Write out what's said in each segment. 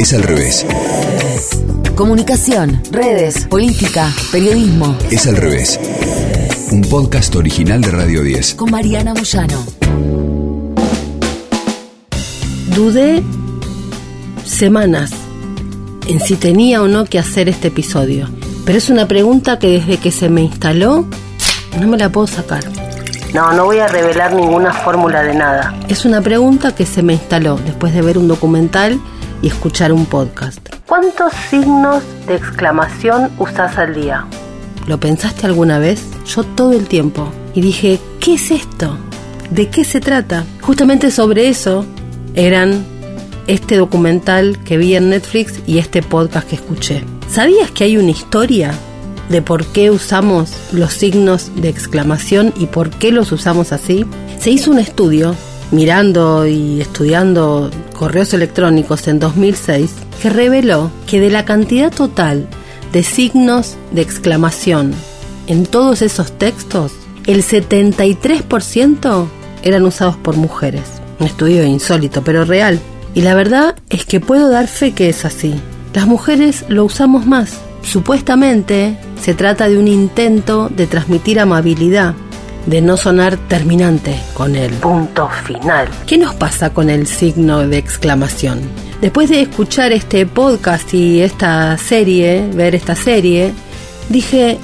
Es al revés. Comunicación, redes, política, periodismo. Es al revés. Un podcast original de Radio 10. Con Mariana Moyano. Dudé semanas en si tenía o no que hacer este episodio. Pero es una pregunta que desde que se me instaló no me la puedo sacar. No, no voy a revelar ninguna fórmula de nada. Es una pregunta que se me instaló después de ver un documental y escuchar un podcast. ¿Cuántos signos de exclamación usas al día? ¿Lo pensaste alguna vez? Yo todo el tiempo. Y dije, ¿qué es esto? ¿De qué se trata? Justamente sobre eso eran este documental que vi en Netflix y este podcast que escuché. ¿Sabías que hay una historia de por qué usamos los signos de exclamación y por qué los usamos así? Se hizo un estudio mirando y estudiando correos electrónicos en 2006 que reveló que de la cantidad total de signos de exclamación en todos esos textos, el 73% eran usados por mujeres. Un estudio insólito, pero real. Y la verdad es que puedo dar fe que es así. Las mujeres lo usamos más. Supuestamente se trata de un intento de transmitir amabilidad, de no sonar terminante con el punto final. ¿Qué nos pasa con el signo de exclamación? Después de escuchar este podcast y esta serie, ver esta serie, dije,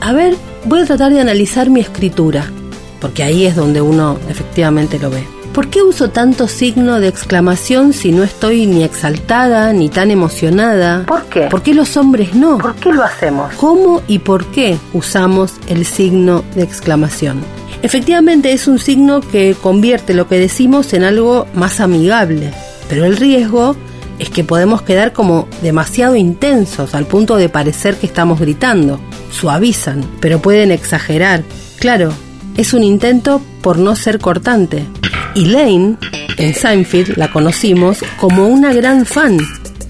a ver, voy a tratar de analizar mi escritura, porque ahí es donde uno efectivamente lo ve. ¿Por qué uso tanto signo de exclamación si no estoy ni exaltada ni tan emocionada? ¿Por qué? ¿Por qué los hombres no? ¿Por qué lo hacemos? ¿Cómo y por qué usamos el signo de exclamación? Efectivamente es un signo que convierte lo que decimos en algo más amigable, pero el riesgo es que podemos quedar como demasiado intensos al punto de parecer que estamos gritando. Suavizan, pero pueden exagerar. Claro, es un intento por no ser cortante. Elaine, en Seinfeld, la conocimos como una gran fan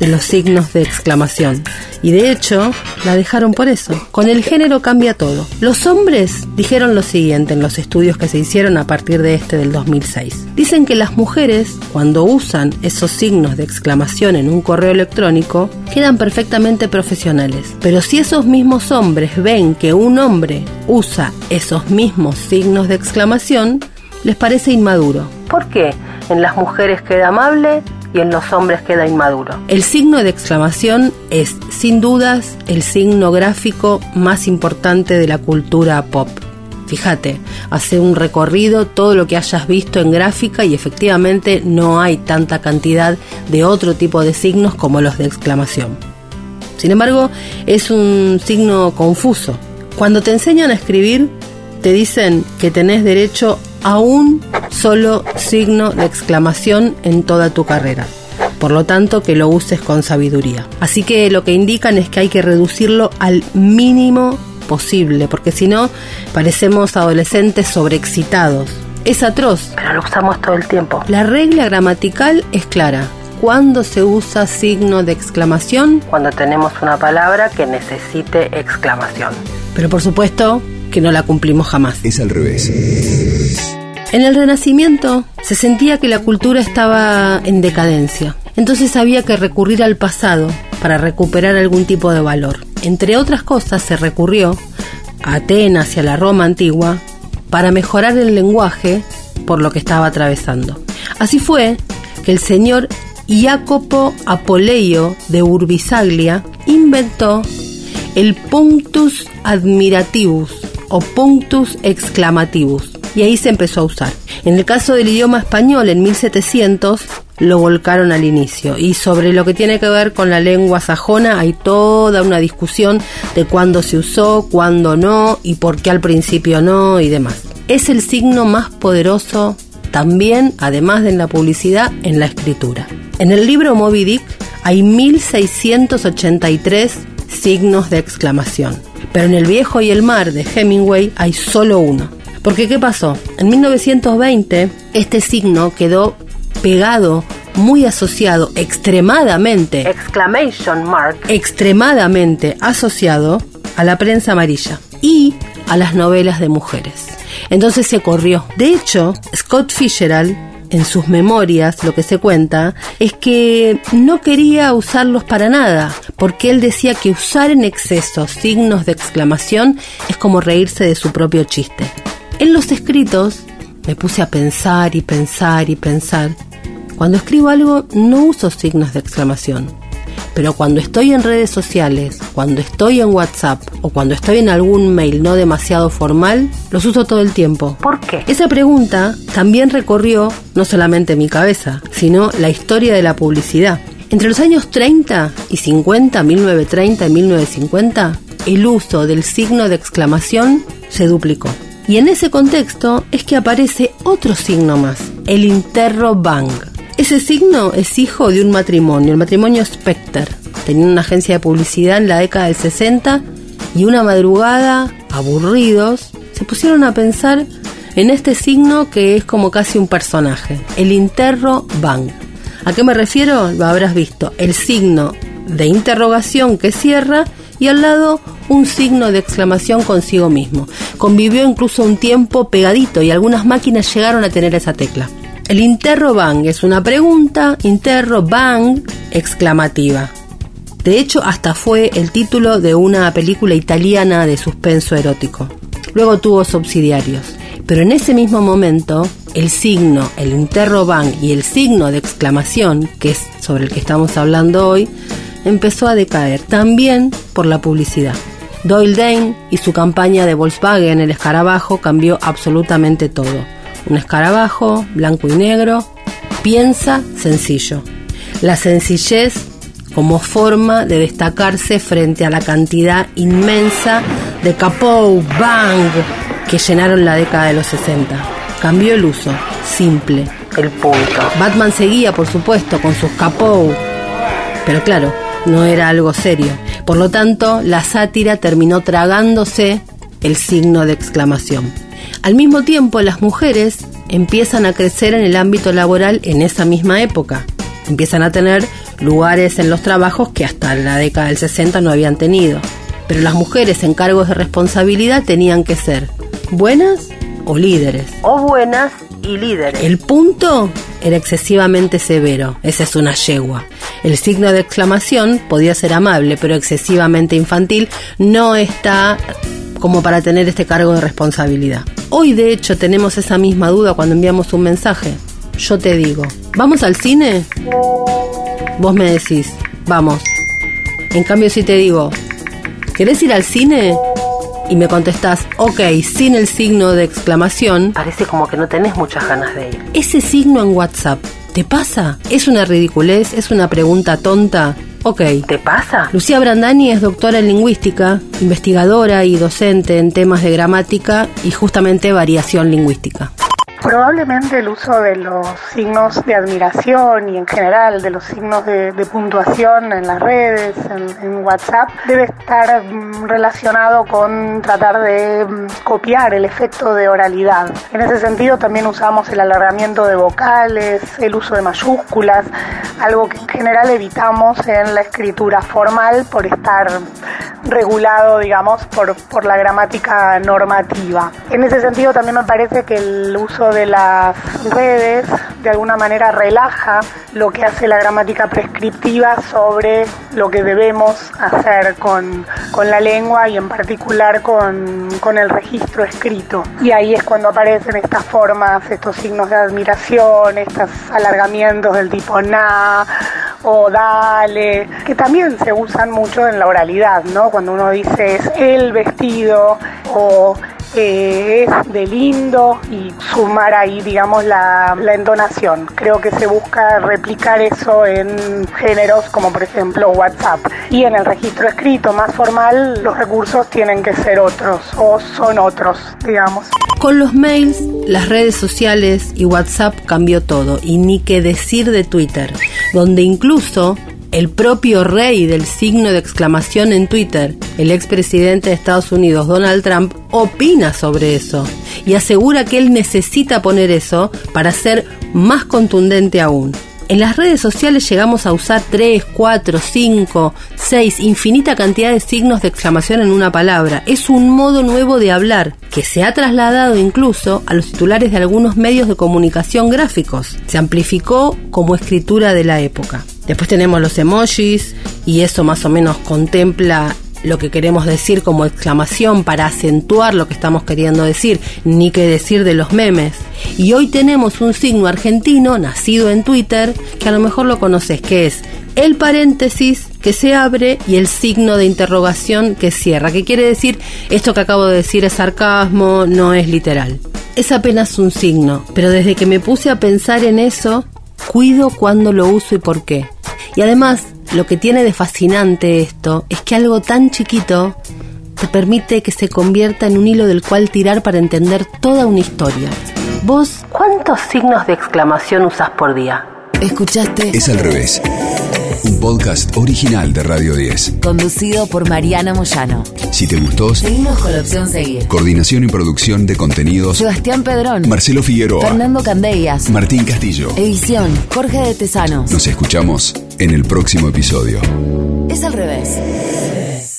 de los signos de exclamación. Y de hecho, la dejaron por eso. Con el género cambia todo. Los hombres dijeron lo siguiente en los estudios que se hicieron a partir de este del 2006. Dicen que las mujeres, cuando usan esos signos de exclamación en un correo electrónico, quedan perfectamente profesionales. Pero si esos mismos hombres ven que un hombre usa esos mismos signos de exclamación, les parece inmaduro. ¿Por qué? En las mujeres queda amable y en los hombres queda inmaduro. El signo de exclamación es, sin dudas, el signo gráfico más importante de la cultura pop. Fíjate, hace un recorrido todo lo que hayas visto en gráfica y efectivamente no hay tanta cantidad de otro tipo de signos como los de exclamación. Sin embargo, es un signo confuso. Cuando te enseñan a escribir, te dicen que tenés derecho a un solo signo de exclamación en toda tu carrera. Por lo tanto, que lo uses con sabiduría. Así que lo que indican es que hay que reducirlo al mínimo posible, porque si no, parecemos adolescentes sobreexcitados. Es atroz, pero lo usamos todo el tiempo. La regla gramatical es clara. ¿Cuándo se usa signo de exclamación? Cuando tenemos una palabra que necesite exclamación. Pero por supuesto que no la cumplimos jamás. Es al revés. En el Renacimiento se sentía que la cultura estaba en decadencia, entonces había que recurrir al pasado para recuperar algún tipo de valor. Entre otras cosas se recurrió a Atenas y a la Roma antigua para mejorar el lenguaje por lo que estaba atravesando. Así fue que el señor Jacopo Apoleio de Urbisaglia inventó el punctus admirativus o punctus exclamativus y ahí se empezó a usar. En el caso del idioma español, en 1700 lo volcaron al inicio. Y sobre lo que tiene que ver con la lengua sajona hay toda una discusión de cuándo se usó, cuándo no y por qué al principio no y demás. Es el signo más poderoso también, además de en la publicidad, en la escritura. En el libro Moby Dick hay 1683 signos de exclamación. Pero en El viejo y el mar de Hemingway hay solo uno. Porque ¿qué pasó? En 1920 este signo quedó pegado, muy asociado, extremadamente, exclamation mark, extremadamente asociado a la prensa amarilla y a las novelas de mujeres. Entonces se corrió. De hecho, Scott Fitzgerald en sus memorias lo que se cuenta es que no quería usarlos para nada, porque él decía que usar en exceso signos de exclamación es como reírse de su propio chiste. En los escritos me puse a pensar y pensar y pensar. Cuando escribo algo no uso signos de exclamación pero cuando estoy en redes sociales, cuando estoy en WhatsApp o cuando estoy en algún mail no demasiado formal, los uso todo el tiempo. ¿Por qué? Esa pregunta también recorrió no solamente mi cabeza, sino la historia de la publicidad. Entre los años 30 y 50, 1930 y 1950, el uso del signo de exclamación se duplicó. Y en ese contexto es que aparece otro signo más, el interro bang ese signo es hijo de un matrimonio, el matrimonio Specter. Tenían una agencia de publicidad en la década del 60 y una madrugada, aburridos, se pusieron a pensar en este signo que es como casi un personaje, el interro bang. ¿A qué me refiero? Lo habrás visto. El signo de interrogación que cierra y al lado un signo de exclamación consigo mismo. Convivió incluso un tiempo pegadito y algunas máquinas llegaron a tener esa tecla. El interro bang es una pregunta, interro bang exclamativa. De hecho, hasta fue el título de una película italiana de suspenso erótico. Luego tuvo subsidiarios. Pero en ese mismo momento, el signo, el interro bang y el signo de exclamación, que es sobre el que estamos hablando hoy, empezó a decaer también por la publicidad. Doyle Dane y su campaña de Volkswagen, el escarabajo, cambió absolutamente todo un escarabajo, blanco y negro, piensa sencillo. La sencillez como forma de destacarse frente a la cantidad inmensa de capou, bang, que llenaron la década de los 60. Cambió el uso, simple, el punto. Batman seguía, por supuesto, con sus capou, pero claro, no era algo serio. Por lo tanto, la sátira terminó tragándose el signo de exclamación. Al mismo tiempo, las mujeres empiezan a crecer en el ámbito laboral en esa misma época. Empiezan a tener lugares en los trabajos que hasta la década del 60 no habían tenido. Pero las mujeres en cargos de responsabilidad tenían que ser buenas o líderes. O buenas y líderes. El punto era excesivamente severo, esa es una yegua. El signo de exclamación podía ser amable, pero excesivamente infantil no está como para tener este cargo de responsabilidad. Hoy de hecho tenemos esa misma duda cuando enviamos un mensaje. Yo te digo, ¿vamos al cine? Vos me decís, vamos. En cambio si te digo, ¿querés ir al cine? Y me contestás, ok, sin el signo de exclamación. Parece como que no tenés muchas ganas de ir. Ese signo en WhatsApp, ¿te pasa? ¿Es una ridiculez? ¿Es una pregunta tonta? Ok. ¿Te pasa? Lucía Brandani es doctora en lingüística, investigadora y docente en temas de gramática y justamente variación lingüística. Probablemente el uso de los signos de admiración y en general de los signos de, puntuación en las redes, en, WhatsApp, debe estar mm, relacionado con tratar de mm, copiar el efecto de oralidad. En ese sentido también usamos el alargamiento de vocales, el uso de mayúsculas, algo que en general evitamos en la escritura formal por estar regulado, digamos, por, por la gramática normativa. En ese sentido también me parece que el uso de las redes de alguna manera relaja lo que hace la gramática prescriptiva sobre lo que debemos hacer con, la lengua y en particular con, con, el registro escrito. Y ahí es cuando aparecen estas formas, estos signos de admiración, estos alargamientos del tipo na o dale, que también se usan mucho en la oralidad, ¿no? Cuando uno dice es el vestido o es de lindo y sumar ahí, digamos, la, la, entonación. Creo que se busca replicar eso en géneros como por ejemplo WhatsApp. Y en el registro escrito más formal los recursos tienen que ser otros o son otros, digamos. Con los mails, las redes sociales y WhatsApp cambió todo, y ni qué decir de Twitter, donde incluso el propio rey del signo de exclamación en Twitter, el expresidente de Estados Unidos, Donald Trump, opina sobre eso y asegura que él necesita poner eso para ser más contundente aún. En las redes sociales llegamos a usar 3, 4, 5, 6, infinita cantidad de signos de exclamación en una palabra. Es un modo nuevo de hablar que se ha trasladado incluso a los titulares de algunos medios de comunicación gráficos. Se amplificó como escritura de la época. Después tenemos los emojis y eso más o menos contempla lo que queremos decir como exclamación para acentuar lo que estamos queriendo decir, ni qué decir de los memes. Y hoy tenemos un signo argentino nacido en Twitter que a lo mejor lo conoces, que es el paréntesis que se abre y el signo de interrogación que cierra, que quiere decir esto que acabo de decir es sarcasmo, no es literal. Es apenas un signo, pero desde que me puse a pensar en eso, cuido cuándo lo uso y por qué. Y además, lo que tiene de fascinante esto es que algo tan chiquito te permite que se convierta en un hilo del cual tirar para entender toda una historia. ¿Vos ¿Cuántos signos de exclamación usas por día? Escuchaste Es al revés. Un podcast original de Radio 10. conducido por Mariana Moyano. Si te gustó, Seguimos con la opción seguir. coordinación y producción de contenidos, Sebastián Pedrón. Marcelo Figueroa, Fernando Candellas. Martín Castillo. Edición Jorge de Tesanos. Nos escuchamos en el próximo episodio. Es al revés.